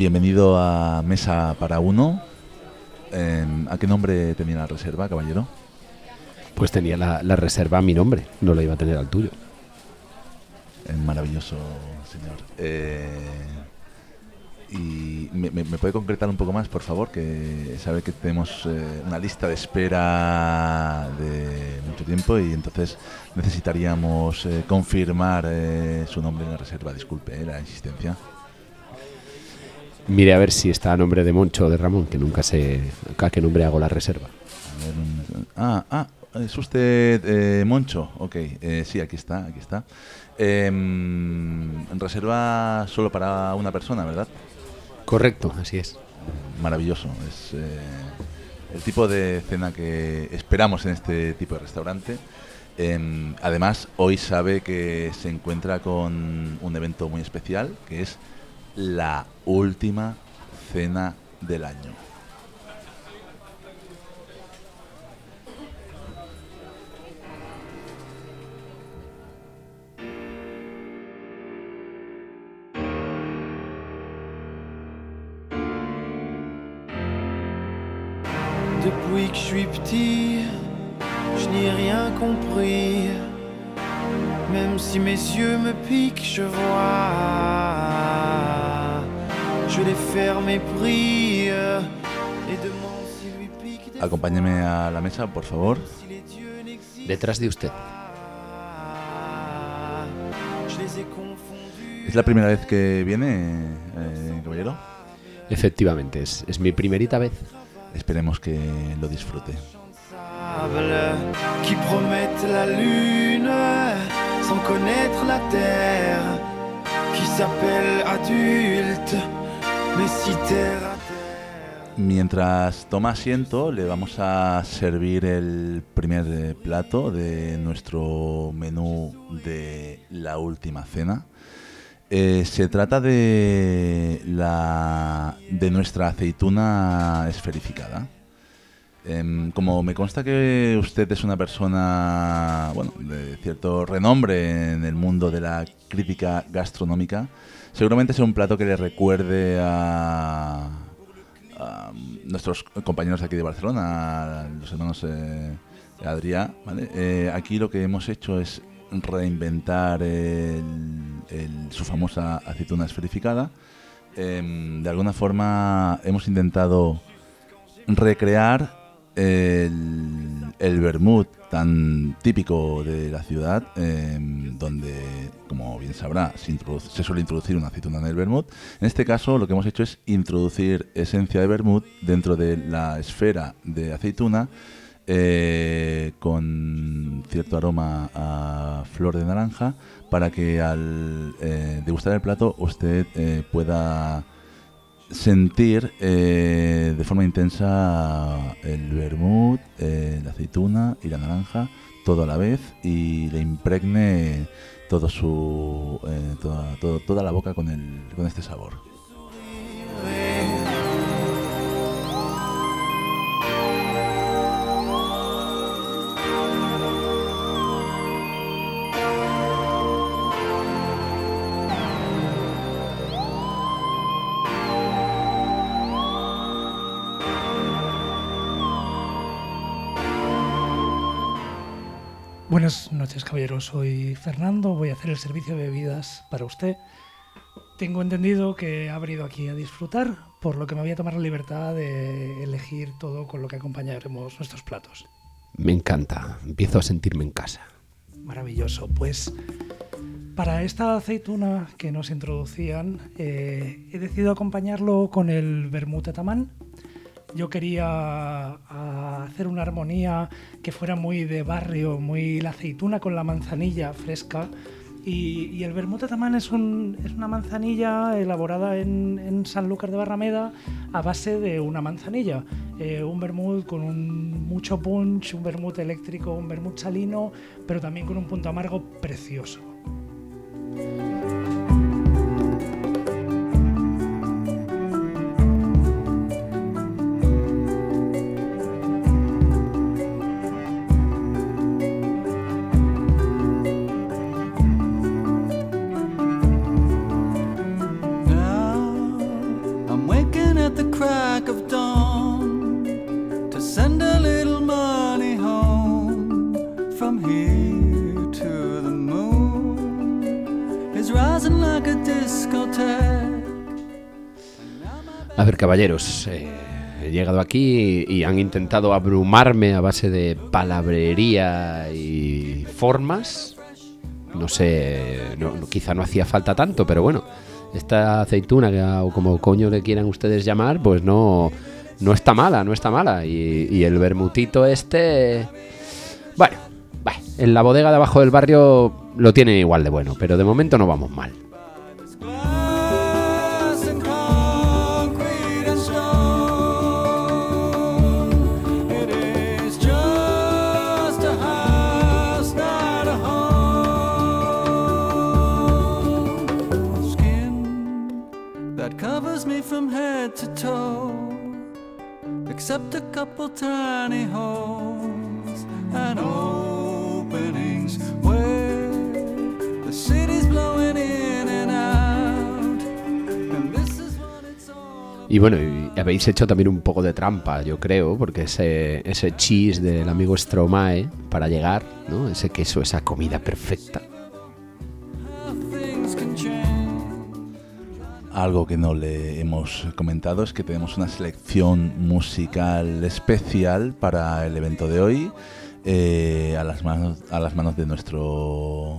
Bienvenido a Mesa para Uno. Em, ¿A qué nombre tenía la reserva, caballero? Pues tenía la, la reserva a mi nombre, no la iba a tener al tuyo. Eh, maravilloso, señor. Eh, y me, me- me puede concretar un poco más, por favor, que sabe que tenemos eh, una lista de espera de mucho tiempo y entonces necesitaríamos eh, confirmar su nombre en la reserva. Disculpe la insistencia. Mire a ver si está a nombre de Moncho o de Ramón, que nunca sé a qué nombre hago la reserva. A ver, un- ah, ah, es usted eh, Moncho. Ok, eh, sí, aquí está, aquí está. Em, reserva solo para una persona, ¿verdad? Correcto, así es. Maravilloso. Es eh, el tipo de cena que esperamos en este tipo de restaurante. Em, además, hoy sabe que se encuentra con un evento muy especial, que es la última cena del año. Depuis que je suis petit, je n'ai rien compris. Même si mes yeux me piquent, je vois. Je les ferme et prie. Et demande s'il lui pique Acompáñeme a la mesa, por favor. si Detrás de usted. ¿Es la primera vez que viene, eh, caballero? Efectivamente, es, es mi primerita vez. Esperemos que lo disfrute. qui promettent la lune sans connaître la terre, qui s'appelle adulte, Mientras toma asiento, le vamos a servir el primer eh, plato de nuestro menú de la última cena. Eh, se trata de la de nuestra aceituna esferificada. Em, como me consta que usted es una persona bueno, de cierto renombre en el mundo de la crítica gastronómica, seguramente sea un plato que le recuerde a, nuestros compañeros de aquí de Barcelona, los hermanos eh, Adrià. ¿vale? Eh, aquí lo que hemos hecho es reinventar el- su famosa aceituna esferificada. Em, de alguna forma hemos intentado recrear el, el tan típico de la ciudad, em, donde, como bien sabrá, se, suele introducir una aceituna en el vermut. En este caso, lo que hemos hecho es introducir esencia de vermut dentro de la esfera de aceituna, eh, con cierto aroma a flor de naranja, para que al eh, degustar el plato usted eh, pueda sentir de forma intensa el vermut, la aceituna y la naranja, todo a la vez y le impregne todo su, eh, toda, toda la boca con, el, con este sabor. Buenas noches, caballero. Soy Fernando. Voy a hacer el servicio de bebidas para usted. Tengo entendido que ha venido aquí a disfrutar, por lo que me voy a tomar la libertad de elegir todo con lo que acompañaremos nuestros platos. Me encanta, empiezo a sentirme en casa. Maravilloso. Pues para esta aceituna que nos introducían, eh, he decidido acompañarlo con el vermut tamán. Yo quería ah, hacer una armonía que fuera muy de barrio, muy la aceituna con la manzanilla fresca. Y, el vermut tamán es, es una manzanilla elaborada en, en Sanlúcar de Barrameda a base de una manzanilla. Eh, un vermut con un mucho punch, un vermut eléctrico, un vermut salino, pero también con un punto amargo precioso. Caballeros, eh, he llegado aquí y han intentado abrumarme a base de palabrería y formas. No sé, quizá no hacía falta tanto, pero bueno, esta aceituna, que- o como coño le quieran ustedes llamar, pues no, no está mala, no está mala. Y, y el bermutito este, bueno, en la bodega de abajo del barrio lo tiene igual de bueno, pero de momento no vamos mal. Y bueno, y habéis hecho también un poco de trampa, yo creo, porque ese, ese cheese del amigo Stromae para llegar, ¿no? Ese queso, esa comida perfecta. Algo que no le hemos comentado es que tenemos una selección musical especial para el evento de hoy. eh, a, las manos, a las manos de nuestro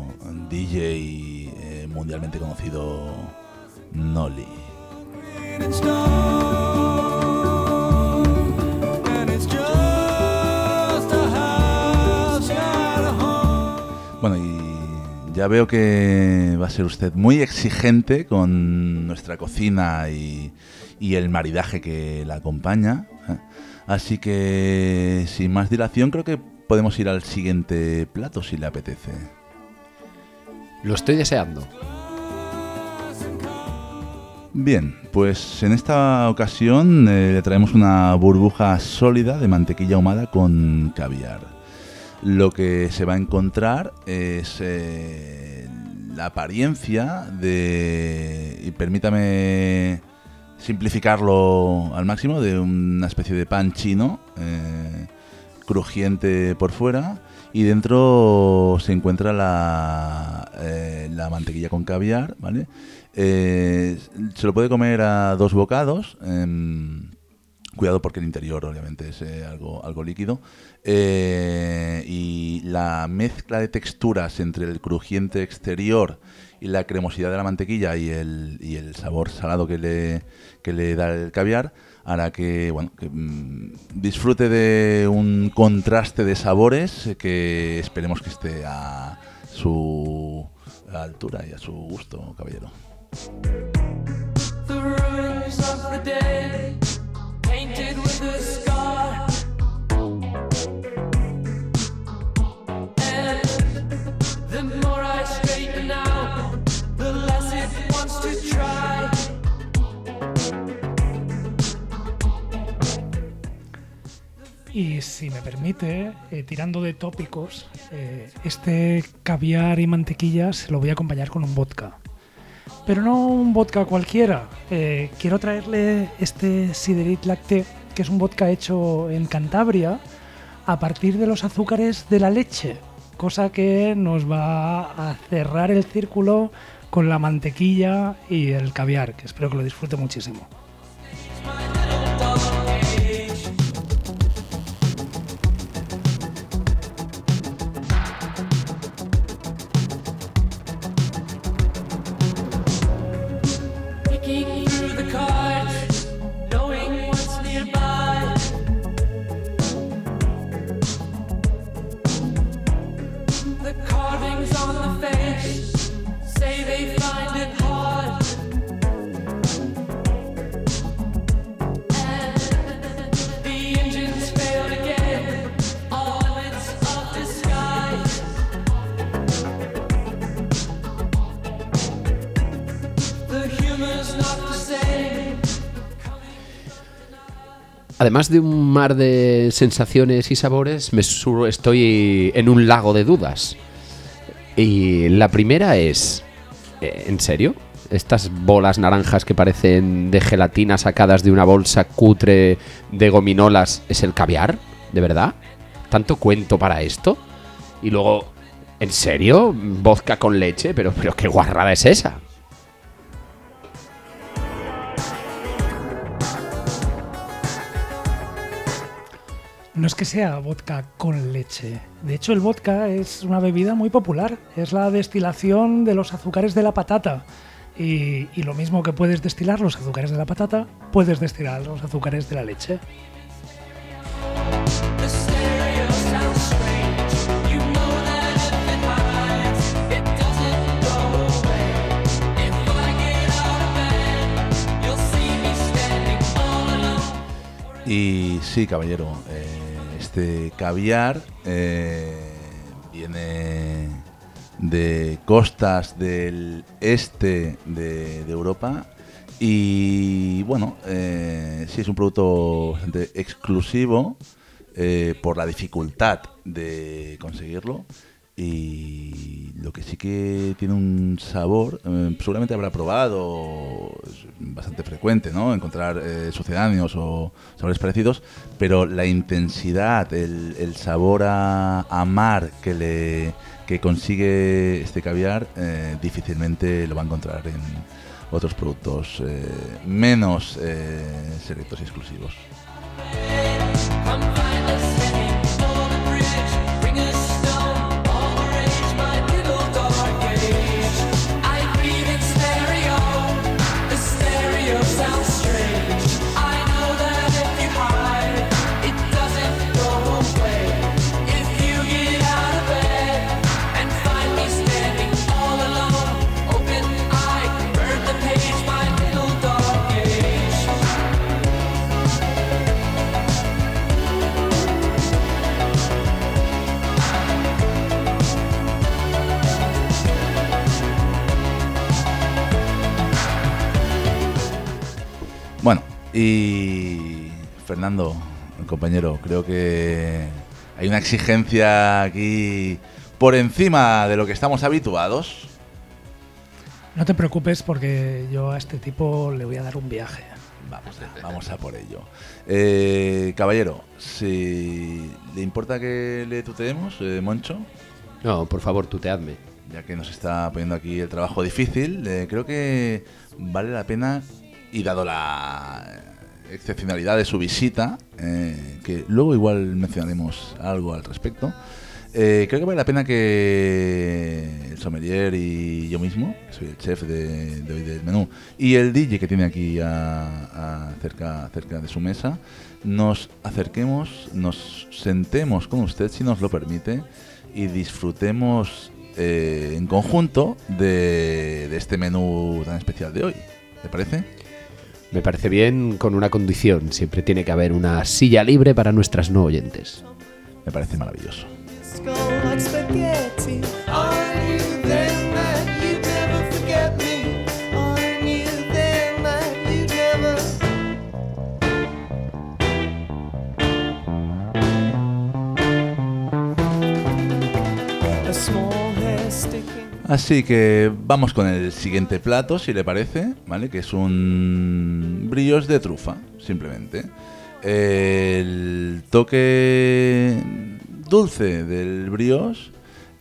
DJ eh, mundialmente conocido Noli. Bueno, y ya veo que va a ser usted muy exigente con nuestra cocina y, y el maridaje que la acompaña. Así que, sin más dilación, creo que podemos ir al siguiente plato si le apetece. Lo estoy deseando. Bien, pues en esta ocasión eh, le traemos una burbuja sólida de mantequilla ahumada con caviar. Lo que se va a encontrar es eh, la apariencia de, y permítame simplificarlo al máximo, de una especie de pan chino, eh, crujiente por fuera, y dentro se encuentra la, la mantequilla con caviar, ¿vale? Eh, se lo puede comer a dos bocados. em, cuidado porque el interior obviamente es eh, algo, algo líquido. Eh, y la mezcla de texturas entre el crujiente exterior y la cremosidad de la mantequilla y el, y el sabor salado que le, que le da el caviar hará que, bueno, que mm, disfrute de un contraste de sabores que esperemos que esté a su altura y a su gusto, caballero. The ruins of the day, painted with a scar. And the more I straighten out, the less it wants to try. Y si me permite, eh, tirando de tópicos, eh, este caviar y mantequilla se lo voy a acompañar con un vodka. Pero no un vodka cualquiera. eh, quiero traerle este Siderit Lacté, que es un vodka hecho en Cantabria a partir de los azúcares de la leche. Cosa que nos va a cerrar el círculo con la mantequilla y el caviar, que espero que lo disfrute muchísimo. Además de un mar de sensaciones y sabores, me estoy en un lago de dudas. Y la primera es, eh, ¿en serio? Estas bolas naranjas que parecen de gelatina sacadas de una bolsa cutre de gominolas es el caviar, ¿de verdad? ¿Tanto cuento para esto? Y luego, ¿en serio? ¿Vodka con leche? Pero, pero qué guarrada es esa. No es que sea vodka con leche. De hecho, el vodka es una bebida muy popular. Es la destilación de los azúcares de la patata. Y, y lo mismo que puedes destilar los azúcares de la patata, puedes destilar los azúcares de la leche. Y sí, caballero, eh, este caviar eh, viene de costas del este de, Europa. Y bueno, eh, sí es un producto exclusivo por la dificultad de conseguirlo y lo que sí que tiene un sabor, eh, seguramente habrá probado, es bastante frecuente, ¿no? Encontrar eh, sucedáneos o sabores parecidos, pero la intensidad, el, sabor a, a mar que le que consigue este caviar, eh, difícilmente lo va a encontrar en otros productos eh, menos selectos y exclusivos. Y Fernando, compañero, creo que hay una exigencia aquí por encima de lo que estamos habituados. No te preocupes porque yo a este tipo le voy a dar un viaje. Vamos a, vamos a por ello. Eh, caballero, si le importa que le tuteemos, eh, Moncho, No, por favor, tuteadme. ya que nos está poniendo aquí el trabajo difícil, eh, creo que vale la pena, y dado la excepcionalidad de su visita, eh, que luego igual mencionaremos algo al respecto, eh, creo que vale la pena que el sommelier y yo mismo, que soy el chef de, hoy del menú, y el DJ que tiene aquí a- a cerca, cerca de su mesa, nos acerquemos, nos sentemos con usted, si nos lo permite, y disfrutemos eh, en conjunto de este menú tan especial de hoy. ¿Te parece? Me parece bien con una condición. Siempre tiene que haber una silla libre para nuestras no oyentes. Me parece maravilloso. Así que vamos con el siguiente plato, si le parece, ¿vale? Que es un brioche de trufa, simplemente. El toque dulce del brioche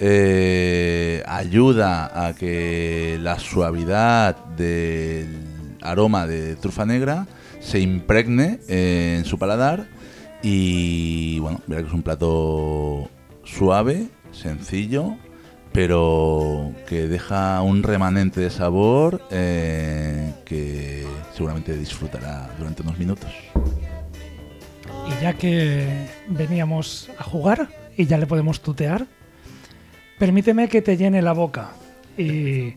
eh, ayuda a que la suavidad del aroma de trufa negra se impregne en su paladar y bueno, verá que es un plato suave, sencillo, pero que deja un remanente de sabor eh, que seguramente disfrutará durante unos minutos. Y ya que veníamos a jugar y ya le podemos tutear, permíteme que te llene la boca. Y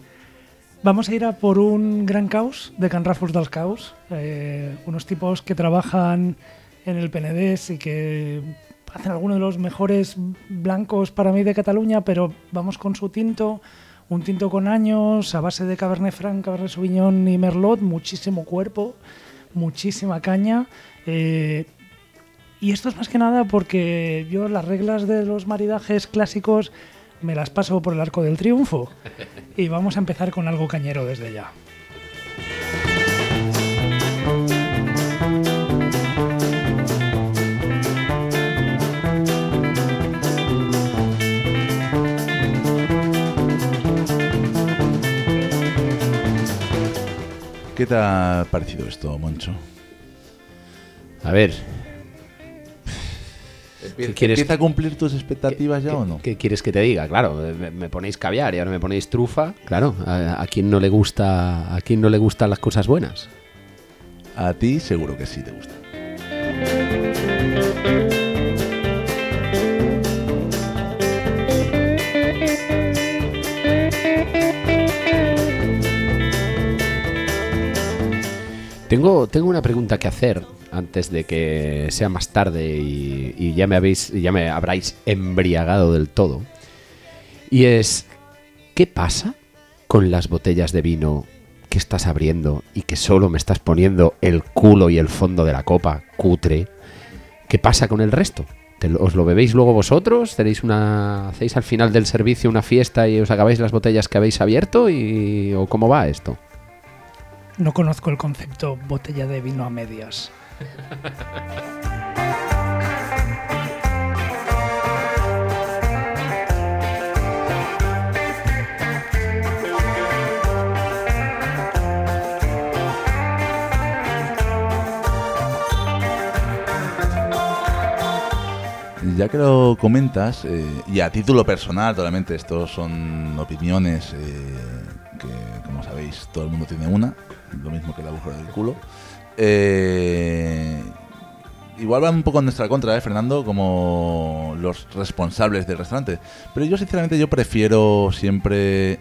vamos a ir a por un gran caos de Can Rafus dels Caos. eh, unos tipos que trabajan en el Penedés y que hacen algunos de los mejores blancos para mí de Cataluña, pero vamos con su tinto. Un tinto con años, a base de Cabernet Franc, Cabernet Sauvignon y Merlot, muchísimo cuerpo, muchísima caña. eh, y esto es más que nada porque yo las reglas de los maridajes clásicos me las paso por el arco del triunfo. Y vamos a empezar con algo cañero desde ya. ¿Qué te ha parecido esto, Moncho? A ver, ¿Empieza, quieres- empieza a cumplir tus expectativas ya ¿qué, o no? qué quieres que te diga? Claro, me, me ponéis caviar y ahora me ponéis trufa. Claro, a, a quién no le gusta, a quién no le gustan las cosas buenas. A ti seguro que sí te gusta. Tengo, tengo una pregunta que hacer antes de que sea más tarde y, ya me habéis, ya me habráis embriagado del todo. Y es, ¿qué pasa con las botellas de vino que estás abriendo y que solo me estás poniendo el culo y el fondo de la copa, cutre? ¿Qué pasa con el resto? ¿Te lo- ¿Os lo bebéis luego vosotros? ¿Tenéis una, ¿Hacéis al final del servicio una fiesta y os acabáis las botellas que habéis abierto? Y, ¿O cómo va esto? No conozco el concepto botella de vino a medias. Ya que lo comentas, eh, y a título personal, totalmente, estos son opiniones eh, que, como sabéis, todo el mundo tiene una, lo mismo que el agujero del culo. Eh, igual van un poco en nuestra contra, ¿eh, Fernando? Como los responsables del restaurante. Pero yo, sinceramente, yo prefiero siempre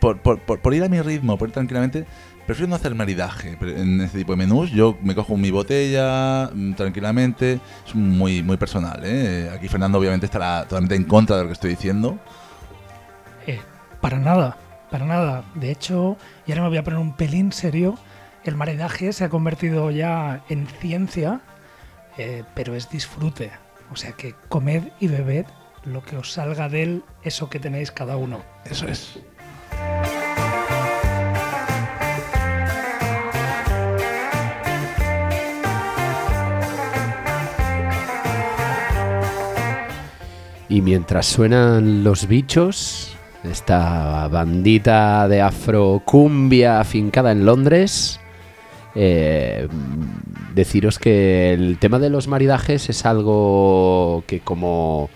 por, ir a mi ritmo, por ir tranquilamente, prefiero no hacer maridaje en este tipo de menús. Yo me cojo mi botella mm, tranquilamente, es muy, muy personal. ¿eh? Aquí Fernando obviamente estará totalmente en contra de lo que estoy diciendo. Eh, para nada, para nada. De hecho, y ahora me voy a poner un pelín serio, el maridaje se ha convertido ya en ciencia, eh, pero es disfrute. O sea que comed y bebed lo que os salga de él, eso que tenéis cada uno. Eso es. Y mientras suenan los bichos, esta bandita de afrocumbia afincada en Londres, eh, deciros que el tema de los maridajes es algo que como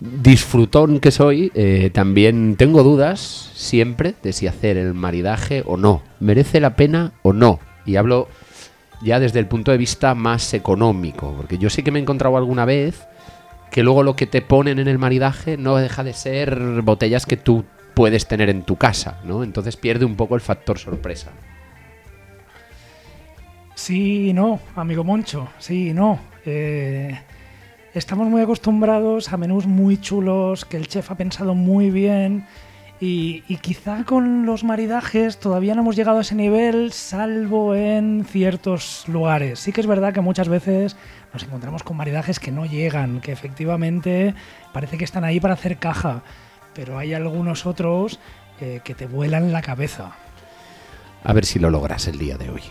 disfrutón que soy, eh, también tengo dudas siempre de si hacer el maridaje o no. ¿Merece la pena o no? Y hablo ya desde el punto de vista más económico, porque yo sí que me he encontrado alguna vez que luego lo que te ponen en el maridaje no deja de ser botellas que tú puedes tener en tu casa, ¿no? Entonces pierde un poco el factor sorpresa. Sí no, amigo Moncho, sí no. Eh, estamos muy acostumbrados a menús muy chulos, que el chef ha pensado muy bien. Y, quizá con los maridajes todavía no hemos llegado a ese nivel, salvo en ciertos lugares. Sí que es verdad que muchas veces nos encontramos con maridajes que no llegan, que efectivamente parece que están ahí para hacer caja. Pero hay algunos otros eh, que te vuelan la cabeza. A ver si lo logras el día de hoy.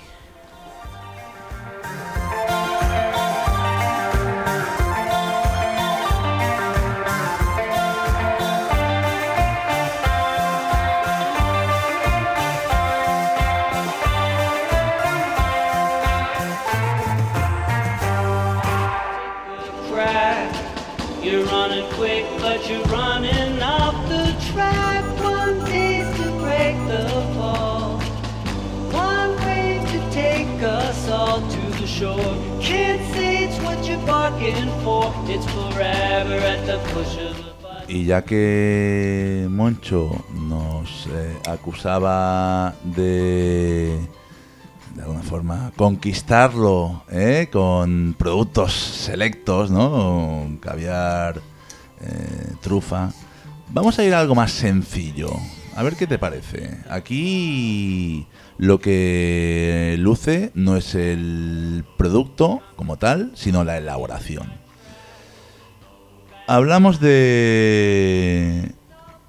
Y ya que Moncho nos eh, acusaba de, de alguna forma, conquistarlo ¿eh? con productos selectos, ¿no? Caviar, eh, trufa. Vamos a ir a algo más sencillo. A ver qué te parece. Aquí lo que luce no es el producto como tal, sino la elaboración. Hablamos de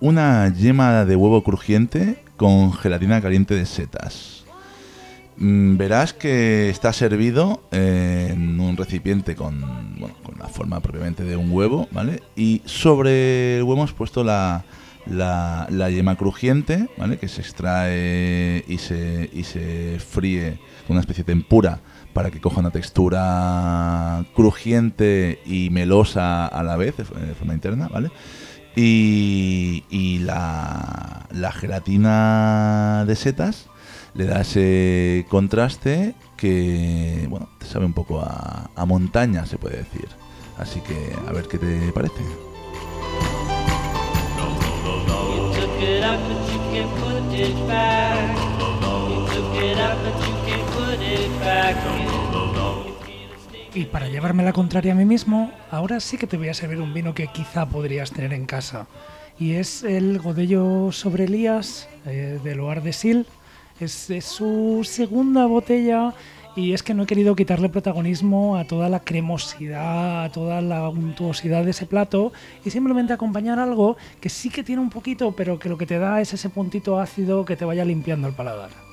una yema de huevo crujiente con gelatina caliente de setas. Mm, Verás que está servido en un recipiente con, bueno, con la forma propiamente de un huevo, ¿vale? Y sobre el huevo hemos puesto la, la, yema crujiente, ¿vale? Que se extrae y se, y se fríe con una especie de tempura para que coja una textura crujiente y melosa a la vez, de forma interna, ¿vale? Y, y la, la gelatina de setas le da ese contraste que, bueno, te sabe un poco a, a montaña, se puede decir. Así que, a ver qué te parece. Y para llevarme la contraria a mí mismo, ahora sí que te voy a servir un vino que quizá podrías tener en casa. Y es el Godello sobre Elías eh, de Loar de Sil. Es, es su segunda botella y es que no he querido quitarle protagonismo a toda la cremosidad, a toda la untuosidad de ese plato y simplemente acompañar algo que sí que tiene un poquito, pero que lo que te da es ese puntito ácido que te vaya limpiando el paladar.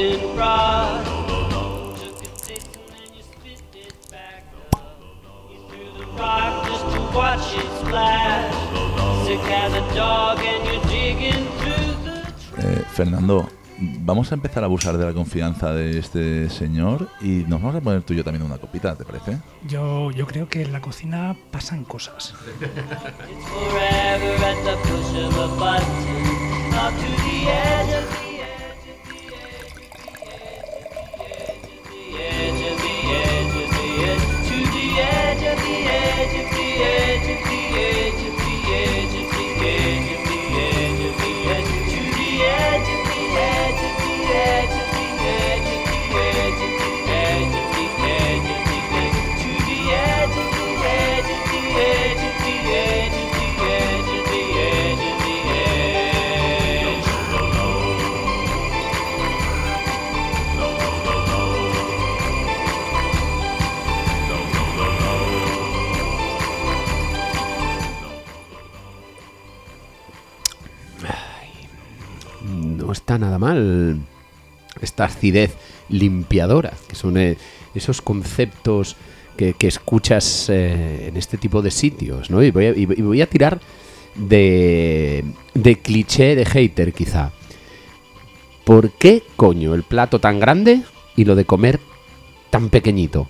A hidden rod. Took a taste and then you spit it back up. You threw the rock just to watch it splash. Sick as a dog and you're digging through the Eh, Fernando, vamos a empezar a abusar de la confianza de este señor y nos vamos a poner tú y yo también una copita, ¿te parece? Yo, yo creo que en la cocina pasan cosas. yeah. Esta acidez limpiadora, que son eh, esos conceptos que, escuchas eh, en este tipo de sitios, ¿no? Y voy a, y voy a tirar de, de cliché de hater, quizá. ¿Por qué coño el plato tan grande y lo de comer tan pequeñito?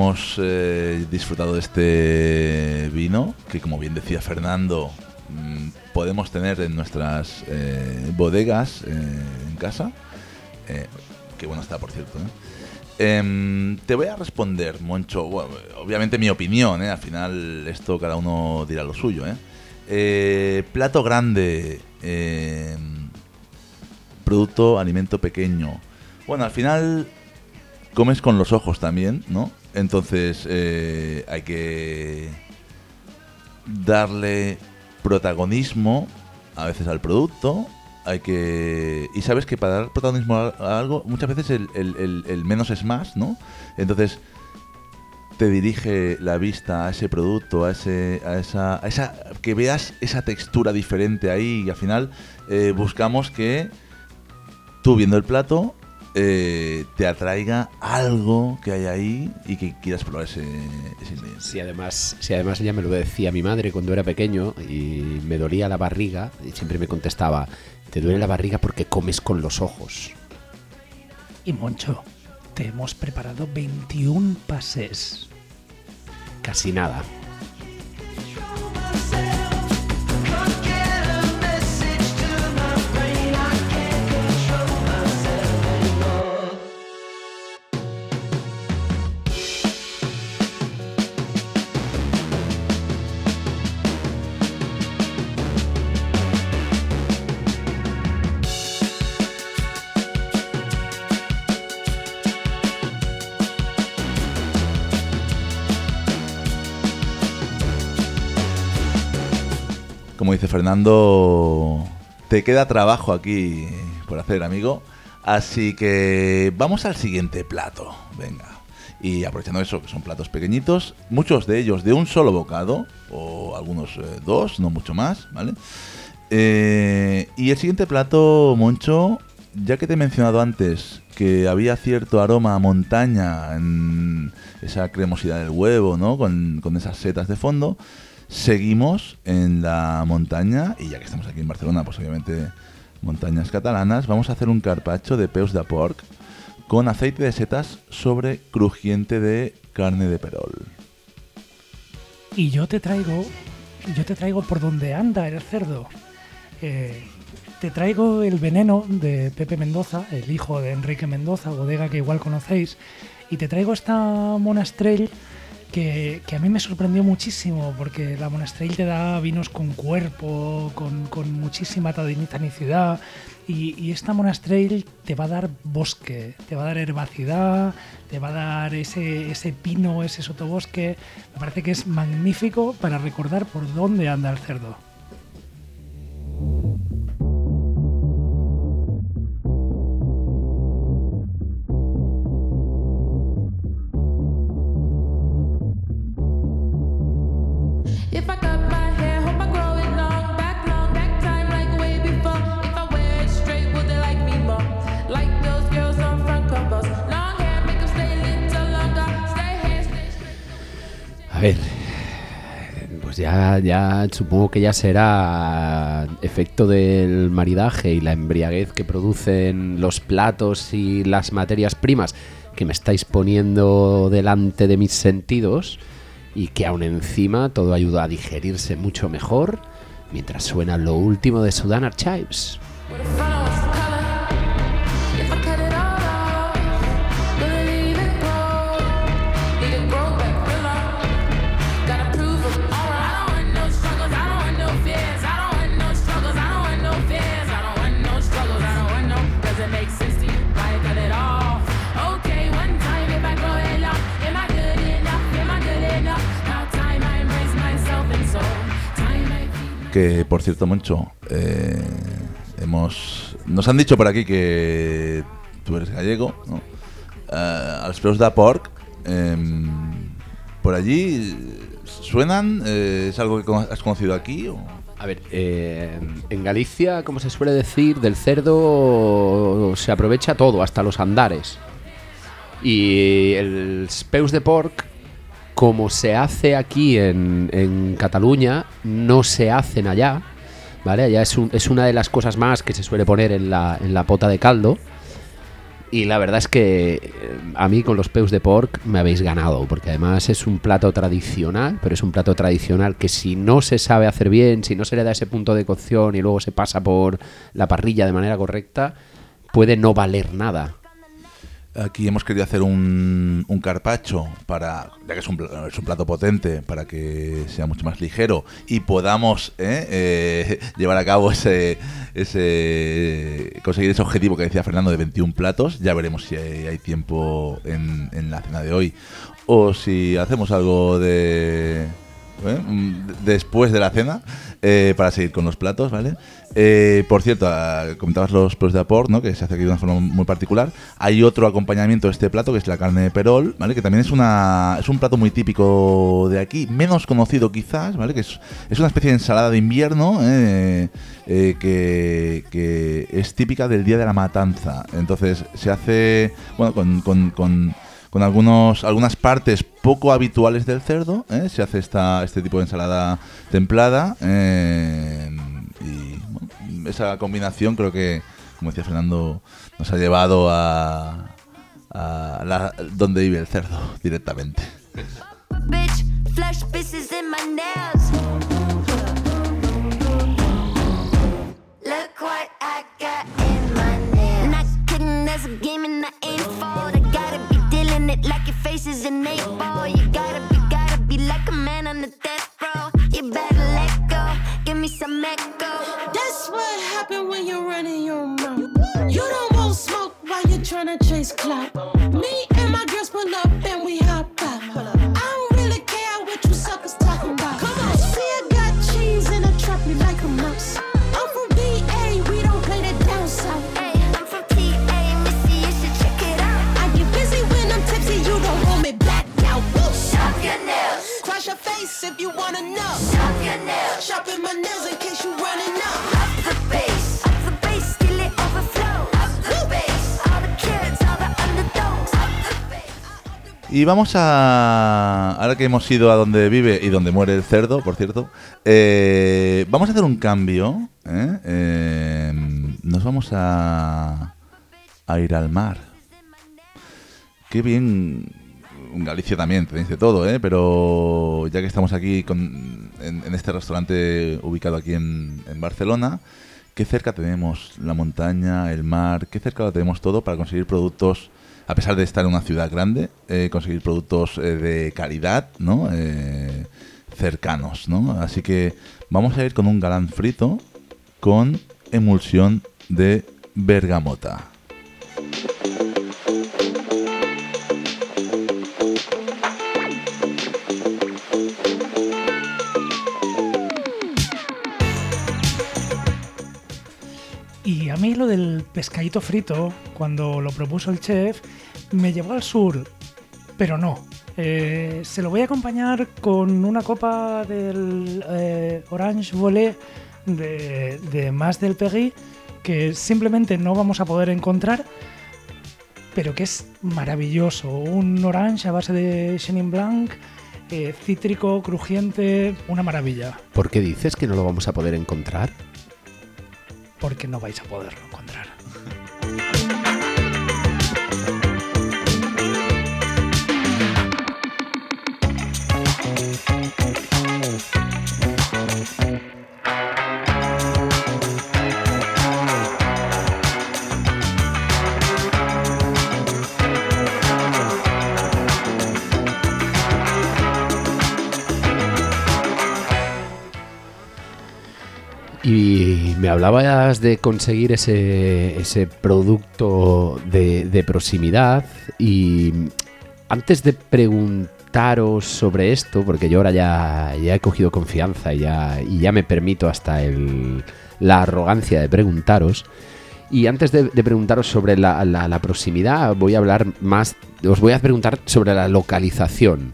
Hemos eh, disfrutado de este vino, que como bien decía Fernando, mm, podemos tener en nuestras eh, bodegas eh, en casa, que bueno está por cierto. Em, te voy a responder, Moncho, obviamente mi opinión, al final esto cada uno dirá lo suyo. plato grande, em, producto, alimento pequeño. Bueno, al final comes con los ojos también, ¿no? Entonces eh, hay que darle protagonismo a veces al producto. Hay que. Y sabes que para dar protagonismo a, algo, muchas veces el- el menos es más, ¿no? Entonces te dirige la vista a ese producto, a ese, a esa, a esa, que veas esa textura diferente ahí y al final eh, buscamos que tú viendo el plato eh, te atraiga algo que hay ahí y que quieras probar ese, ese ingrediente. Si además, si además ella me lo decía mi madre cuando era pequeño y me dolía la barriga y siempre me contestaba, Te duele la barriga porque comes con los ojos. Y Moncho, te hemos preparado 21 pases. Casi nada. Como dice Fernando, te queda trabajo aquí por hacer, amigo. Así que vamos al siguiente plato. Venga. Y aprovechando eso, que son platos pequeñitos, muchos de ellos de un solo bocado, o algunos eh, dos, no mucho más, ¿vale? Eh, y el siguiente plato, Moncho, ya que te he mencionado antes que había cierto aroma a montaña en esa cremosidad del huevo, ¿no? Con, con esas setas de fondo, seguimos en la montaña, y ya que estamos aquí en Barcelona, pues obviamente montañas catalanas, vamos a hacer un carpacho de peus de porc con aceite de setas sobre crujiente de carne de perol. Y yo te traigo, yo te traigo por donde anda el cerdo. Eh, te traigo el veneno de Pepe Mendoza, el hijo de Enrique Mendoza, bodega que igual conocéis, y te traigo esta monastrell que, a mí me sorprendió muchísimo, porque la monastrell te da vinos con cuerpo, con, muchísima tani- tanicidad, y, y esta monastrell te va a dar bosque, te va a dar herbacidad, te va a dar ese, ese pino, ese sotobosque. Me parece que es magnífico para recordar por dónde anda el cerdo. A ver, pues ya, ya supongo que ya será efecto del maridaje y la embriaguez que producen los platos y las materias primas que me estáis poniendo delante de mis sentidos y que aún encima todo ayuda a digerirse mucho mejor mientras suena lo último de Sudan Archives. Por cierto, Moncho, eh, hemos. Nos han dicho por aquí que tú eres gallego, ¿no? Peus de porc, por allí suenan, eh, es algo que has conocido aquí o A ver, eh, en Galicia, como se suele decir, del cerdo se aprovecha todo, hasta los andares. Y el speus de porc, como se hace aquí en, en Cataluña, no se hacen allá. ¿Vale? Es, es una de las cosas más que se suele poner en la, en la pota de caldo. Y la verdad es que eh, a mí con los peus de porc me habéis ganado, porque además es un plato tradicional, pero es un plato tradicional que si no se sabe hacer bien, si no se le da ese punto de cocción y luego se pasa por la parrilla de manera correcta, puede no valer nada. Aquí hemos querido hacer un, un carpacho para, ya que es un, es un plato potente, para que sea mucho más ligero y podamos ¿eh? Eh, llevar a cabo ese, ese conseguir ese objetivo que decía Fernando de 21 platos. Ya veremos si hay, hay tiempo en, en la cena de hoy o si hacemos algo de ¿eh? Mm, después de la cena eh, para seguir con los platos, ¿vale? Eh, por cierto, ah, comentabas los pros de aport, ¿no? Que se hace aquí de una forma muy particular. Hay otro acompañamiento de este plato que es la carne de perol, ¿vale? Que también es una es un plato muy típico de aquí, menos conocido quizás, ¿vale? Que es, es una especie de ensalada de invierno ¿eh? Que, que es típica del día de la matanza. Entonces se hace, bueno, con- con- con algunos, algunas partes poco habituales del cerdo. ¿eh? Se hace esta, este tipo de ensalada templada. eh, y bueno, esa combinación creo que, como decía Fernando, nos ha llevado a, a la- donde vive el cerdo directamente. Is an eight ball. You gotta be, gotta be like a man on the death row. You better let go, give me some echo. That's what happen when you're running your mouth. You don't want smoke while you're trying to chase clout. Y vamos a. Ahora que hemos ido a donde vive y donde muere el cerdo, por cierto, eh, vamos a hacer un cambio. ¿eh? Eh, nos vamos a. a ir al mar. Qué bien. En Galicia también tenéis de todo, ¿eh? pero ya que estamos aquí con- en, en este restaurante ubicado aquí en, en Barcelona, qué cerca tenemos la montaña, el mar, qué cerca lo tenemos todo para conseguir productos, a pesar de estar en una ciudad grande, eh, conseguir productos eh, de calidad, ¿no? Eh, cercanos, ¿no? Así que vamos a ir con un galán frito con emulsión de bergamota. Y a mí lo del pescadito frito, cuando lo propuso el chef, me llevó al sur, pero no. Eh, se lo voy a acompañar con una copa del eh, Orange Volé de, de Más del Pegui, que simplemente no vamos a poder encontrar, pero que es maravilloso. Un orange a base de Chenin Blanc, eh, cítrico, crujiente, una maravilla, ¿Por qué dices que no lo vamos a poder encontrar? porque no vais a poderlo encontrar. Y me hablabas de conseguir ese, ese producto de, de proximidad y antes de preguntaros sobre esto, porque yo ahora ya, ya he cogido confianza y ya, y ya me permito hasta el- la arrogancia de preguntaros, y antes de, de preguntaros sobre la, la- la proximidad, voy a hablar más, os voy a preguntar sobre la localización.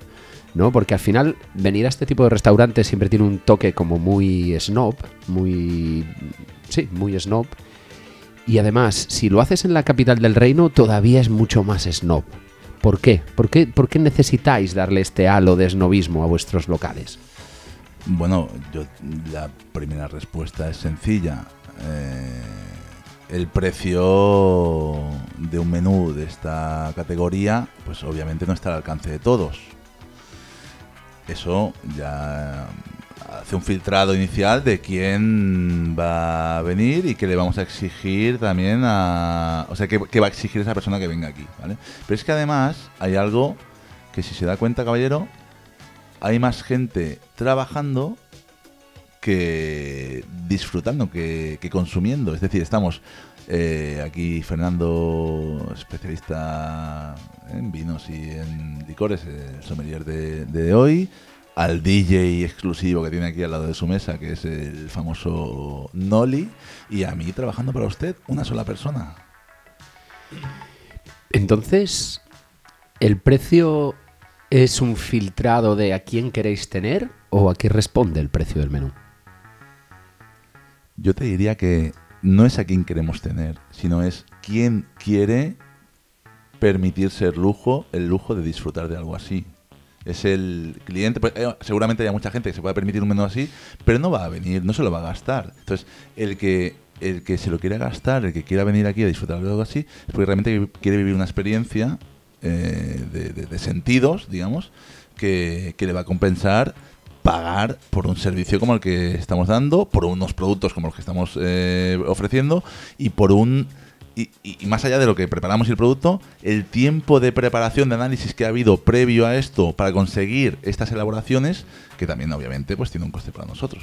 ¿No? Porque al final venir a este tipo de restaurantes siempre tiene un toque como muy snob, muy... Sí, muy snob. Y además, si lo haces en la capital del reino, todavía es mucho más snob. ¿Por qué? ¿Por qué, por qué necesitáis darle este halo de snobismo a vuestros locales? Bueno, yo la primera respuesta es sencilla. Eh, el precio de un menú de esta categoría, pues obviamente no está al alcance de todos. Eso ya hace un filtrado inicial de quién va a venir y qué le vamos a exigir también a... O sea, qué, va a exigir esa persona que venga aquí, ¿vale? Pero es que además hay algo que si se da cuenta, caballero, hay más gente trabajando que disfrutando, que, que consumiendo. Es decir, estamos eh, aquí Fernando, especialista en vinos y en licores, el sommelier de, de hoy, al DJ exclusivo que tiene aquí al lado de su mesa, que es el famoso Noli, y a mí trabajando para usted, una sola persona. Entonces, ¿el precio es un filtrado de a quién queréis tener o a qué responde el precio del menú? Yo te diría que no es a quien queremos tener, sino es quién quiere permitirse el lujo, el lujo de disfrutar de algo así. Es el cliente, pues, eh, seguramente haya mucha gente que se pueda permitir un menú así, pero no va a venir, no se lo va a gastar. Entonces, el que el que se lo quiera gastar, el que quiera venir aquí a disfrutar de algo así, es porque realmente quiere vivir una experiencia eh, de, de- de sentidos, digamos, que, que le va a compensar pagar por un servicio como el que estamos dando, por unos productos como los que estamos eh, ofreciendo y por un... Y, y- más allá de lo que preparamos el producto, el tiempo de preparación, de análisis que ha habido previo a esto para conseguir estas elaboraciones, que también obviamente pues tiene un coste para nosotros.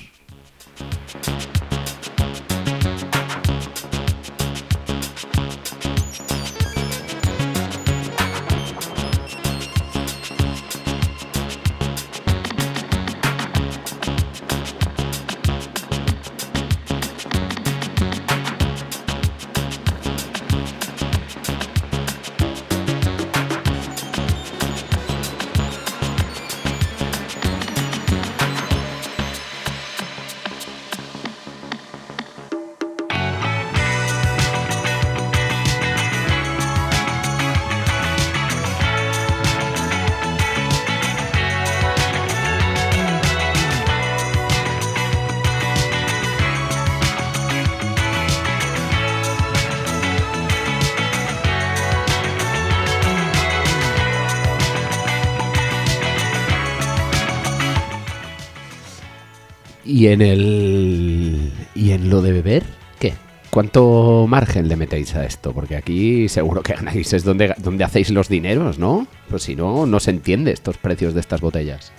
¿Y en el. ¿Y en lo de beber? ¿Qué? ¿Cuánto margen le metéis a esto? Porque aquí seguro que ganáis, es donde, donde hacéis los dineros, ¿no? Pues si no, no se entiende estos precios de estas botellas.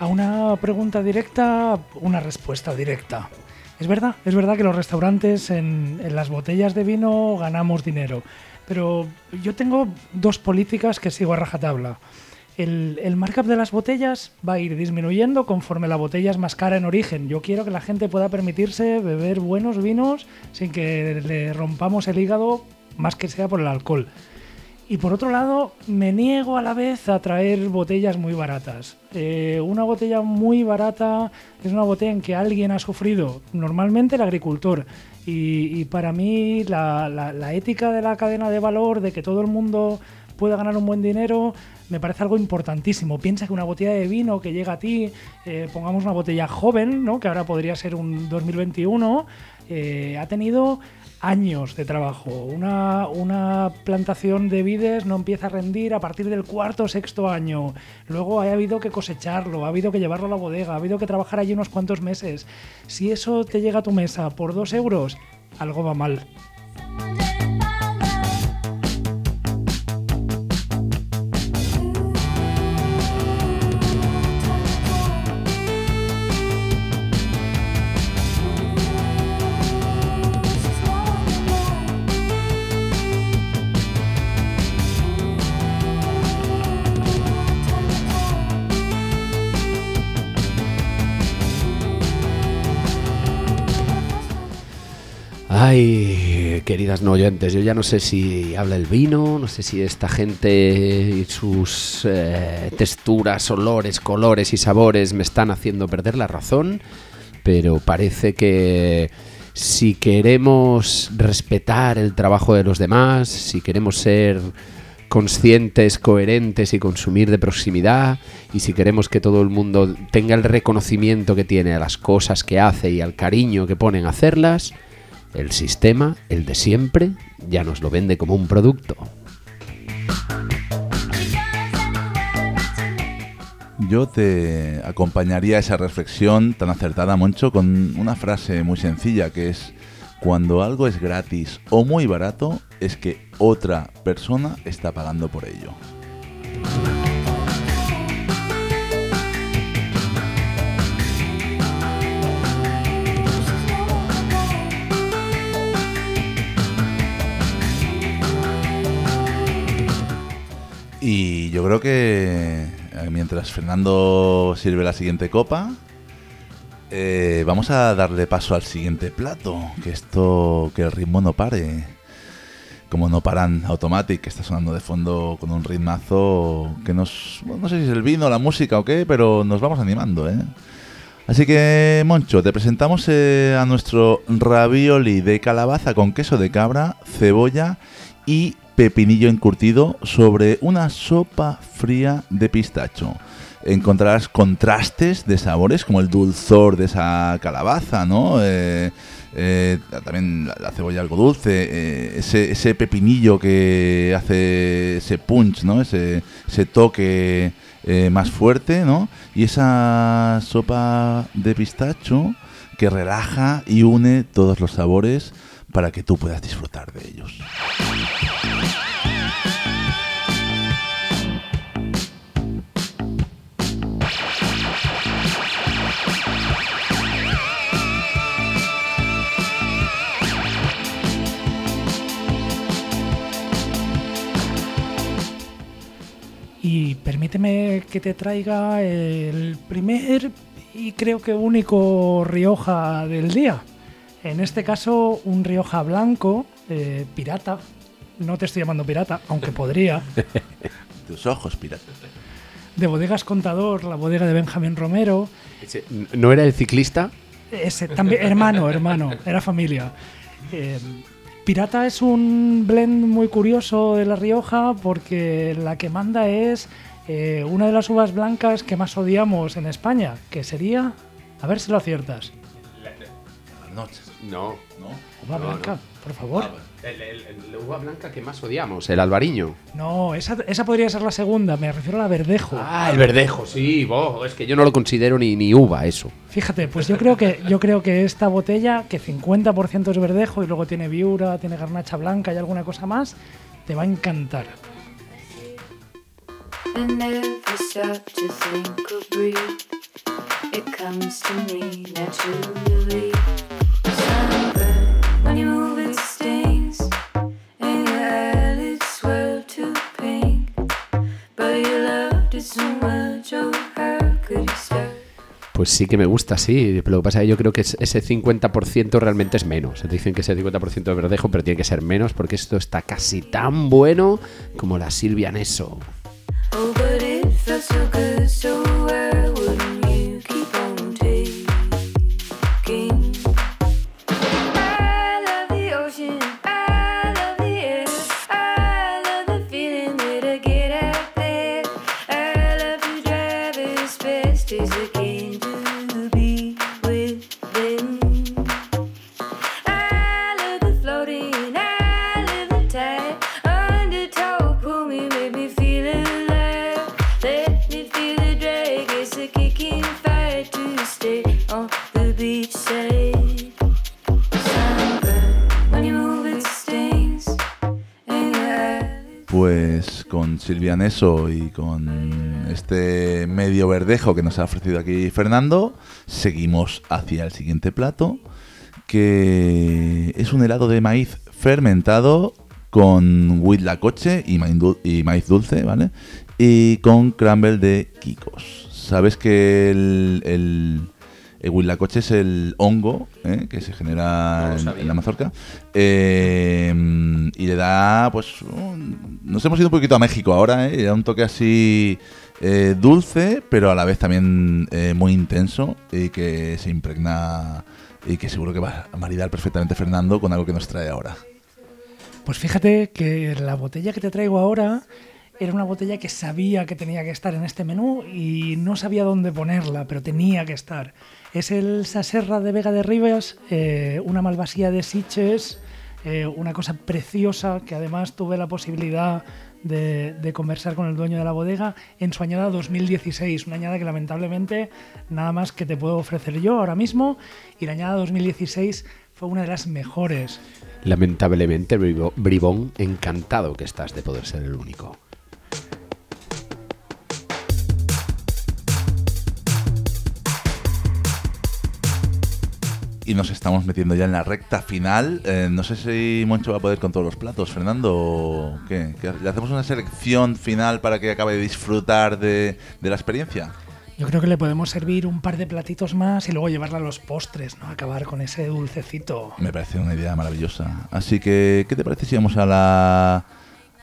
A una pregunta directa, una respuesta directa. Es verdad, es verdad que los restaurantes en, en las botellas de vino ganamos dinero, pero yo tengo dos políticas que sigo a rajatabla. El, el markup de las botellas va a ir disminuyendo conforme la botella es más cara en origen. Yo quiero que la gente pueda permitirse beber buenos vinos sin que le rompamos el hígado más que sea por el alcohol. Y por otro lado, me niego a la vez a traer botellas muy baratas. Eh, una botella muy barata es una botella en que alguien ha sufrido, normalmente el agricultor. Y, y para mí la, la- la ética de la cadena de valor, de que todo el mundo pueda ganar un buen dinero, me parece algo importantísimo. Piensa que una botella de vino que llega a ti, eh, pongamos una botella joven, ¿no? que ahora podría ser un 2021, eh, ha tenido años de trabajo. Una, una plantación de vides no empieza a rendir a partir del cuarto o sexto año. Luego ha habido que cosecharlo, ha habido que llevarlo a la bodega, ha habido que trabajar allí unos cuantos meses. Si eso te llega a tu mesa por dos euros, algo va mal. No oyentes, yo ya no sé si habla el vino, no sé si esta gente y sus eh, texturas, olores, colores y sabores me están haciendo perder la razón, pero parece que si queremos respetar el trabajo de los demás, si queremos ser conscientes, coherentes y consumir de proximidad, y si queremos que todo el mundo tenga el reconocimiento que tiene a las cosas que hace y al cariño que pone en hacerlas, el sistema, el de siempre, ya nos lo vende como un producto. Yo te acompañaría a esa reflexión tan acertada, Moncho, con una frase muy sencilla que es, cuando algo es gratis o muy barato, es que otra persona está pagando por ello. Y yo creo que eh, mientras Fernando sirve la siguiente copa, eh, vamos a darle paso al siguiente plato. Que esto, que el ritmo no pare. Como no paran Automatic, que está sonando de fondo con un ritmazo que nos. No sé si es el vino, la música o qué, pero nos vamos animando, ¿eh? Así que, Moncho, te presentamos eh, a nuestro ravioli de calabaza con queso de cabra, cebolla y pepinillo encurtido sobre una sopa fría de pistacho. encontrarás contrastes de sabores, como el dulzor de esa calabaza, ¿no? Eh, eh, también la, la cebolla algo dulce, eh, ese, pepinillo que hace ese punch, ¿no? Ese, ese toque más fuerte, ¿no? Y esa sopa de pistacho que relaja y une todos los sabores para que tú puedas disfrutar de ellos. Y permíteme que te traiga el primer y creo que único Rioja del día. En este caso, un Rioja blanco, eh, pirata. No te estoy llamando pirata, aunque podría. Tus ojos, pirata. De Bodegas Contador, la bodega de Benjamín Romero. Ese- ¿No era el ciclista? Ese, también, hermano, hermano, era familia. Eh, Pirata es un blend muy curioso de La Rioja porque la que manda es eh, una de las uvas blancas que más odiamos en España, que sería, a ver si lo aciertas, No. uva No, blanca, no. por favor. El, el- el- la uva blanca que más odiamos, el albariño. No, esa, esa podría ser la segunda, me refiero a la verdejo. Ah, el verdejo, sí, bo, es que yo no lo considero ni, ni uva eso. Fíjate, pues yo creo que yo creo que esta botella, que 50% es verdejo y luego tiene viura, tiene garnacha blanca y alguna cosa más, te va a encantar. I never stop to think or breathe. It comes to me naturally. Pues sí que me gusta, sí. Pero lo que pasa es que yo creo que es- ese 50% realmente es menos. Dicen que ese 50% es verdejo, pero tiene que ser menos porque esto está casi tan bueno como la Silvia Neso. Oh, con Silvia Neso y con este medio verdejo que nos ha ofrecido aquí Fernando, seguimos hacia el siguiente plato, que es un helado de maíz fermentado con maíz, dul- y maíz dulce, ¿vale? Y con crumble de Kikos. Sabes que el, el huitlacoche es el hongo ¿eh? que se genera No en- la mazorca. Eh, y le da, pues, un- nos hemos ido un poquito a México ahora, ¿eh? Le da un toque así eh, dulce, pero a la vez también eh, muy intenso y que se impregna y que seguro que va a maridar perfectamente Fernando con algo que nos trae ahora. Pues fíjate que la botella que te traigo ahora era una botella que sabía que tenía que estar en este menú y no sabía dónde ponerla, pero tenía que estar. Es el Saserra de Vega de Rivas, eh, una malvasía de Siches, eh, una cosa preciosa que además tuve la posibilidad de, de conversar con el dueño de la bodega en su añada 2016, una añada que lamentablemente nada más que te puedo ofrecer yo ahora mismo y la añada 2016 fue una de las mejores. Lamentablemente, Bribón, encantado que estás de poder ser el único. Y nos estamos metiendo ya en la recta final. Eh, no sé si Moncho va a poder con todos los platos. Fernando, ¿o ¿qué? ¿Qué? ¿Le hacemos una selección final para que acabe de disfrutar de, de la experiencia? Yo creo que le podemos servir un par de platitos más y luego llevarla a los postres, ¿no? Acabar con ese dulcecito. Me parece una idea maravillosa. Así que, ¿qué te parece si vamos a la,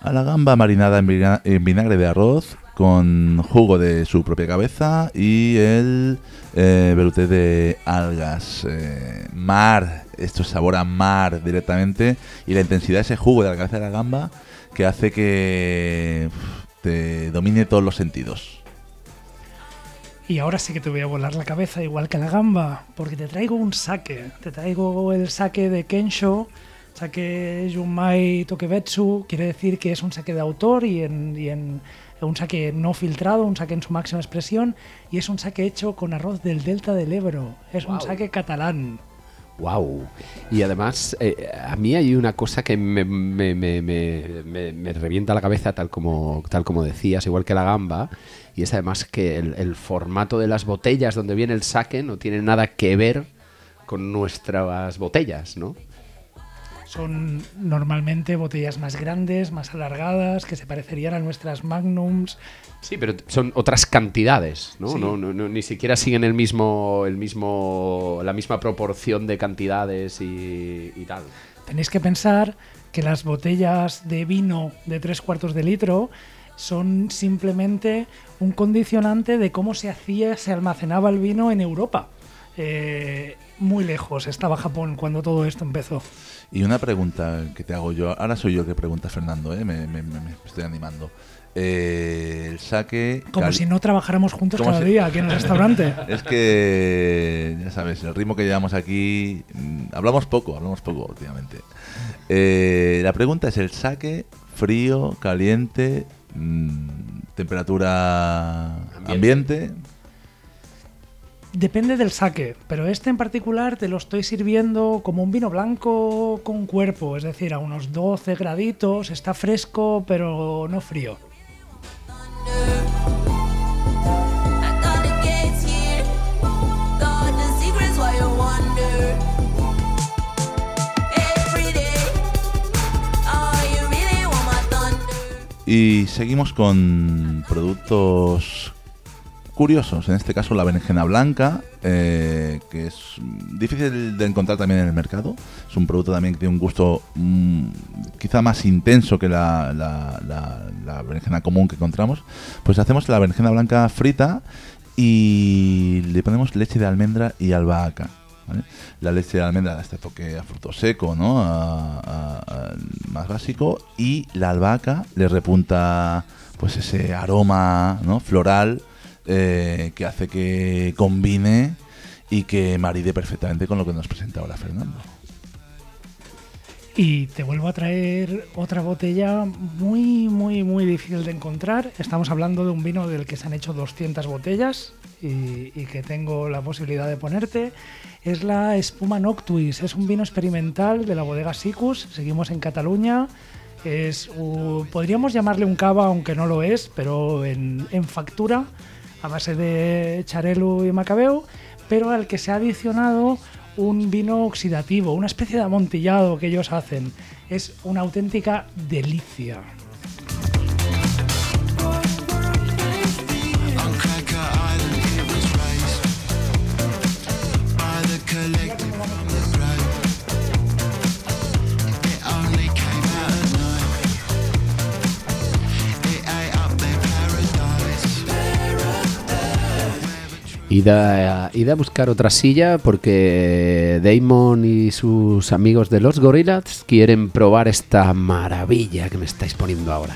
a la gamba marinada en vinagre de arroz con jugo de su propia cabeza y el eh, de algas? eh, mar, esto es sabor a mar directamente y la intensidad ese jugo de la cabeza de la gamba que hace que te domine todos los sentidos. Y ahora sí que te voy a volar la cabeza, igual que la gamba, porque te traigo un sake. Te traigo el sake de Kensho, sake Junmai Tokebetsu. Quiere decir que es un sake de autor y en un sake no filtrado, un sake en su máxima expresión. Y es un sake hecho con arroz del Delta del Ebro. Es un sake catalán. Wow. Y además, eh, a mí hay una cosa que me, me- me- me- me- me revienta la cabeza, tal como, tal como decías, igual que la gamba, y es además que el, el formato de las botellas donde viene el saque no tiene nada que ver con nuestras botellas, ¿no? Son normalmente botellas más grandes, más alargadas, que se parecerían a nuestras magnums. Sí, pero son otras cantidades, ¿no? Sí. No, no- no- ni siquiera siguen el mismo, el mismo, la misma proporción de cantidades y, y tal. Tenéis que pensar que las botellas de vino de tres cuartos de litro son simplemente un condicionante de cómo se hacía, se almacenaba el vino en Europa. Eh, muy lejos estaba Japón cuando todo esto empezó. Y una pregunta que te hago yo, ahora soy yo que pregunta Fernando, ¿eh? me, me- me- estoy animando. Eh, el saque... Como cali- si no trabajáramos juntos cada si- día aquí en el restaurante. Es que, ya sabes, el ritmo que llevamos aquí, mm, hablamos poco, hablamos poco últimamente. Eh, la pregunta es, ¿el saque frío, caliente, mm, temperatura ambiente? Depende del saque, pero este en particular te lo estoy sirviendo como un vino blanco con cuerpo, es decir, a unos 12 graditos, está fresco pero no frío. Y seguimos con productos curiosos, en este caso la berenjena blanca, eh, que es difícil de encontrar también en el mercado. Es un producto también que tiene un gusto mm, quizá más intenso que la, berenjena común que encontramos. Pues hacemos la berenjena blanca frita y le ponemos leche de almendra y albahaca. La leche de almendra este toque a fruto seco, ¿no? Más básico. Y la albahaca le repunta pues ese aroma ¿no? floral eh, que hace que combine y que maride perfectamente con lo que nos presenta ahora Fernando. Y te vuelvo a traer otra botella muy, muy, muy difícil de encontrar. Estamos hablando de un vino del que se han hecho 200 botellas y, y que tengo la posibilidad de ponerte. Es la Espuma Noctuis. Es un vino experimental de la bodega Sicus. Seguimos en Cataluña. Es, u- podríamos llamarle un cava, aunque no lo es, pero en, en factura, a base de Charelu y Macabeo, pero al que se ha adicionado un vino oxidativo, una especie de amontillado que ellos hacen. Es una auténtica delicia. Id a, a buscar otra silla porque Damon y sus amigos de los Gorillaz quieren probar esta maravilla que me estáis poniendo ahora.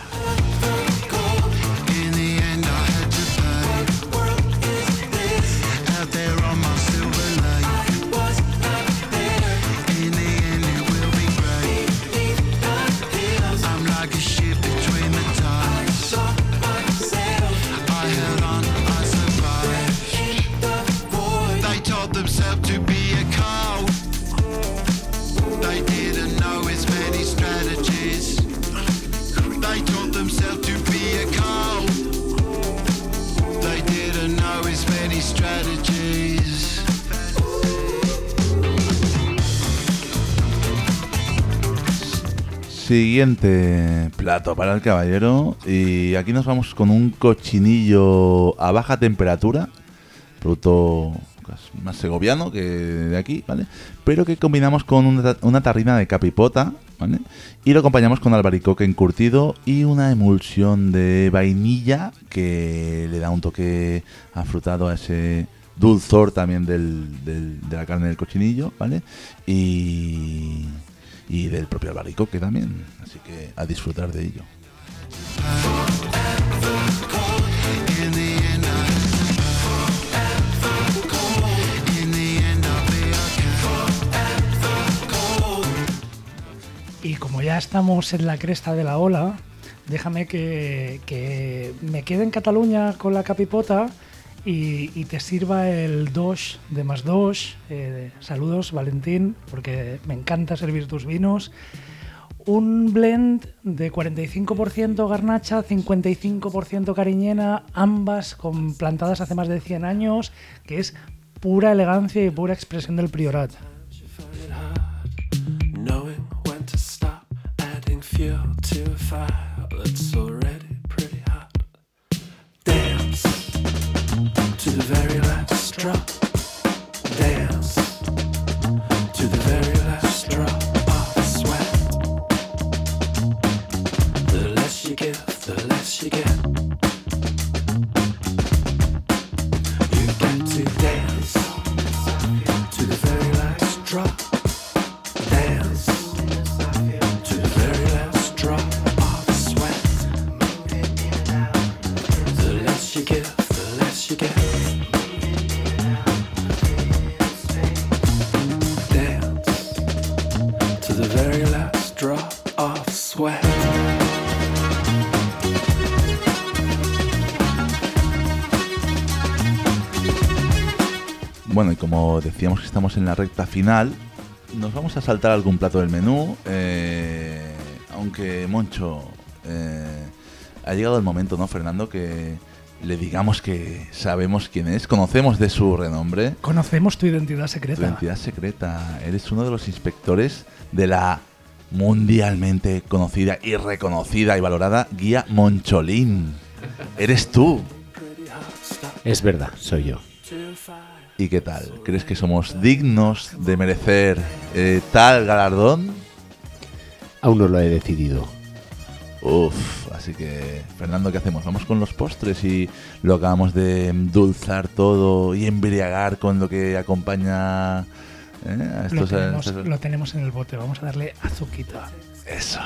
Siguiente plato para el caballero. Y aquí nos vamos con un cochinillo a baja temperatura. Producto pues, más segoviano que de aquí, ¿vale? Pero que combinamos con una, tarrina de capipota, ¿vale? Y lo acompañamos con albaricoque encurtido y una emulsión de vainilla que le da un toque afrutado a ese dulzor también del- de la carne del cochinillo, ¿vale? Y, y del propio Albaricoque también. Así que a disfrutar de ello. Y como ya estamos en la cresta de la ola, déjame que, que me quede en Cataluña con la capipota y, y te sirva el Dosh de más Dosh. Eh, saludos, Valentín, porque me encanta servir tus vinos. Un blend de 45% garnacha, 55% cariñena, ambas con plantadas hace más de 100 años, que es pura elegancia y pura expresión del priorat. The very last drop. Y como decíamos que estamos en la recta final, nos vamos a saltar algún plato del menú. eh, aunque Moncho, eh, ha llegado el momento, ¿no, Fernando? Que le digamos que sabemos quién es, conocemos de su renombre. Conocemos tu identidad Tu secreta. identidad secreta. Eres uno de los inspectores de la mundialmente conocida y reconocida y valorada guía Moncholín. Eres tú. Es verdad, soy yo. ¿Y qué tal? ¿Crees que somos dignos de merecer eh, tal galardón? Aún no lo he decidido. Uf, así que, Fernando, ¿qué hacemos? Vamos con los postres y lo acabamos de endulzar todo y embriagar con lo que acompaña ¿eh? a Lo estos... tenemos, estos- lo tenemos en el bote, vamos a darle azuquita. Eso.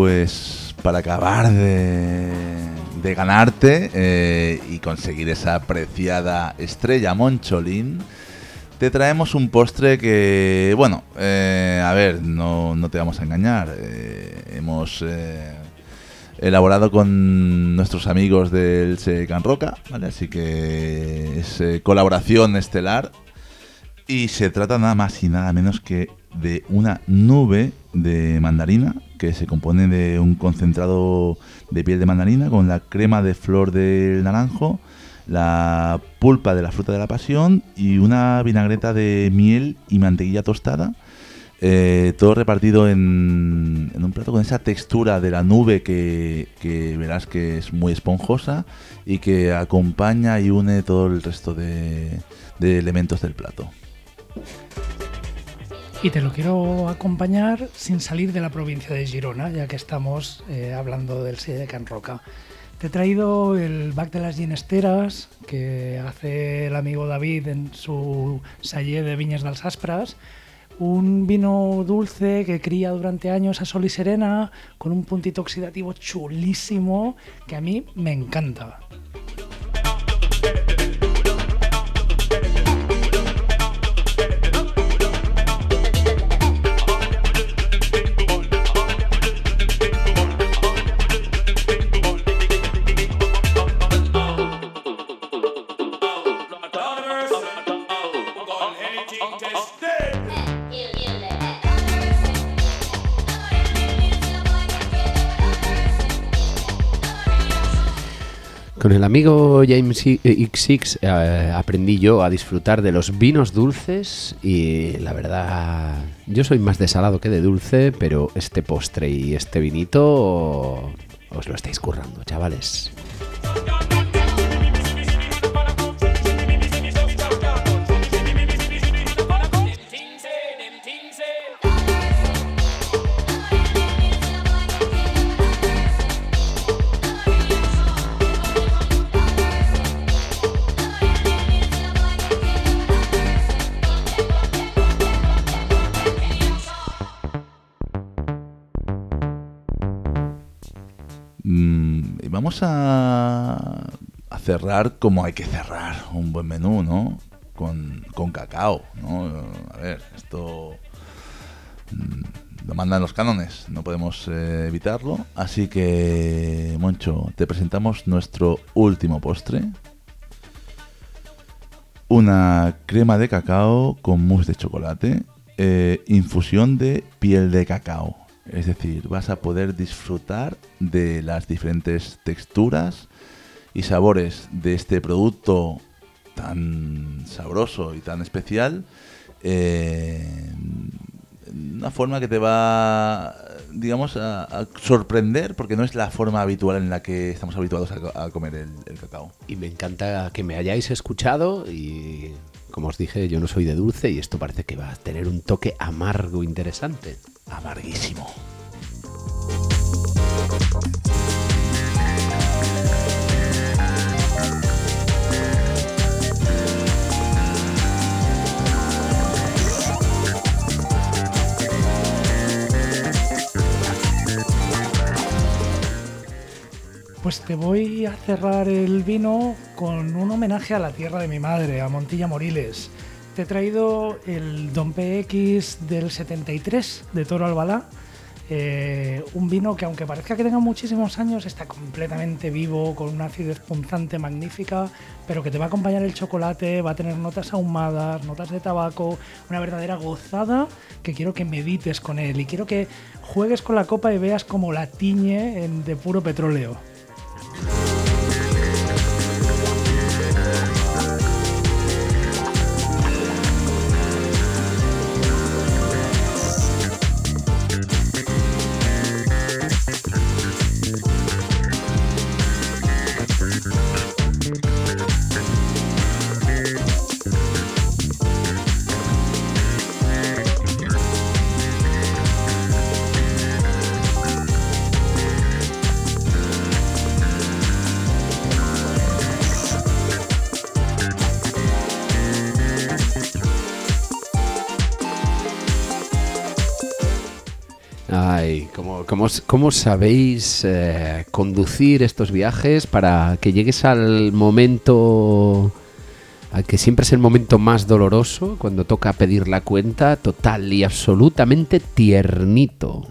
Pues para acabar de, de ganarte eh, y conseguir esa apreciada estrella Moncholín, te traemos un postre que, bueno, eh, a ver, no, no te vamos a engañar. eh, hemos elaborado con nuestros amigos del Se Can Roca, ¿vale? Así que es colaboración estelar y se trata nada más y nada menos que de una nube de mandarina que se compone de un concentrado de piel de mandarina con la crema de flor del naranjo, la pulpa de la fruta de la pasión y una vinagreta de miel y mantequilla tostada. eh, todo repartido en, en un plato con esa textura de la nube que, verás que es muy esponjosa y que acompaña y une todo el resto de elementos del plato. Y te lo quiero acompañar sin salir de la provincia de Girona, ya que estamos eh, hablando del sello de Can Roca. Te he traído el back de las ginesteras que hace el amigo David en su salle de Viñas dels Aspras. Un vino dulce que cría durante años a sol y serena, con un puntito oxidativo chulísimo que a mí me encanta. Con el amigo James eh, XX eh, aprendí yo a disfrutar de los vinos dulces y la verdad, yo soy más de salado que de dulce, pero este postre y este vinito os lo estáis currando, chavales. A cerrar como hay que cerrar un buen menú, ¿no? Con, con cacao, ¿no? A ver, esto mm, lo mandan los cánones, no podemos eh, evitarlo. Así que, Moncho, te presentamos nuestro último postre. Una crema de cacao con mousse de chocolate, eh, infusión de piel de cacao. Es decir, vas a poder disfrutar de las diferentes texturas y sabores de este producto tan sabroso y tan especial. eh, una forma que te va, digamos, a, sorprender porque no es la forma habitual en la que estamos habituados a, co- a comer el cacao. Y me encanta que me hayáis escuchado y como os dije, yo no soy de dulce y esto parece que va a tener un toque amargo interesante. Amarguísimo. Pues te voy a cerrar el vino con un homenaje a la tierra de mi madre, a Montilla Moriles. Te he traído el Don PX del 73 de Toro Albalá. eh, un vino que aunque parezca que tenga muchísimos años, está completamente vivo, con una acidez punzante magnífica, pero que te va a acompañar el chocolate, va a tener notas ahumadas, notas de tabaco, una verdadera gozada que quiero que medites con él y quiero que juegues con la copa y veas cómo la tiñe en- de puro petróleo. ¿Cómo, sabéis eh, conducir estos viajes para que llegues al momento, al que siempre es el momento más doloroso, cuando toca pedir la cuenta, total y absolutamente tiernito?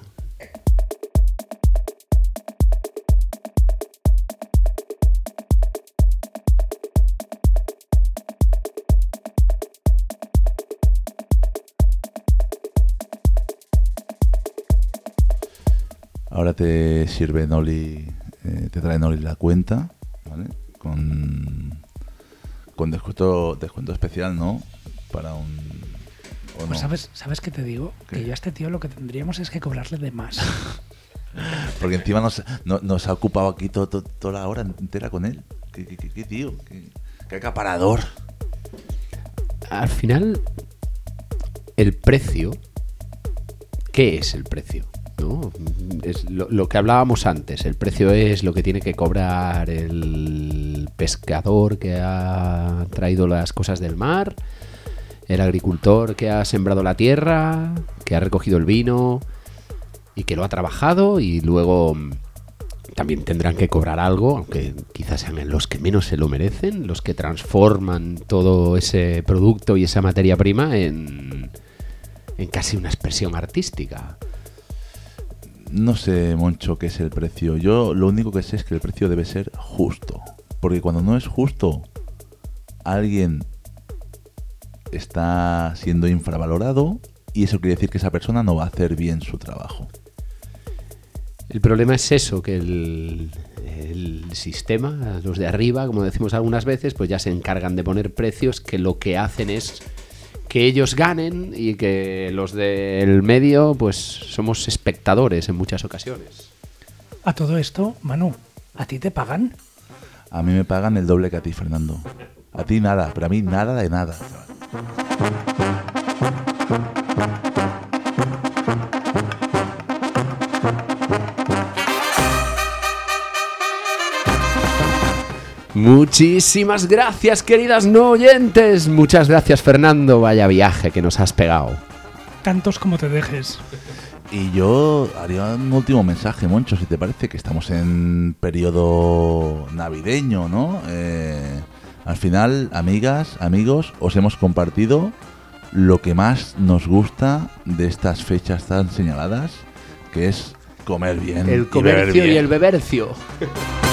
Ahora te sirve Noli, eh, te trae Noli la cuenta, ¿vale? Con, con descuento, descuento especial, ¿no? Para un... ¿o Pues no? ¿sabes, ¿sabes qué te digo? ¿Qué? Que yo a este tío lo que tendríamos es que cobrarle de más. Porque encima nos, no- nos ha ocupado aquí to- to- toda la hora entera con él. ¿Qué, qué- qué- qué tío? ¿Qué, qué acaparador? Al final, el precio, ¿qué es el precio? ¿No? Es lo, que hablábamos antes, el precio es lo que tiene que cobrar el pescador que ha traído las cosas del mar, el agricultor que ha sembrado la tierra, que ha recogido el vino y que lo ha trabajado y luego también tendrán que cobrar algo, aunque quizás sean los que menos se lo merecen, los que transforman todo ese producto y esa materia prima en casi una expresión artística. No sé, Moncho, qué es el precio. Yo lo único que sé es que el precio debe ser justo. Porque cuando no es justo, alguien está siendo infravalorado y eso quiere decir que esa persona no va a hacer bien su trabajo. El problema es eso, que el, el sistema, los de arriba, como decimos algunas veces, pues ya se encargan de poner precios que lo que hacen es que ellos ganen y que los del medio pues somos espectadores en muchas ocasiones. A todo esto, Manu, ¿a ti te pagan? A mí me pagan el doble que a ti, Fernando. A ti nada, pero a mí nada de nada. Muchísimas gracias, queridas no oyentes. Muchas gracias, Fernando. Vaya viaje que nos has pegado. Tantos como te dejes. Y yo haría un último mensaje, Moncho, si te parece que estamos en periodo navideño, ¿no? Eh, al final, amigas, amigos, os hemos compartido lo que más nos gusta de estas fechas tan señaladas, que es comer bien. y El comercio y bien. el bebercio.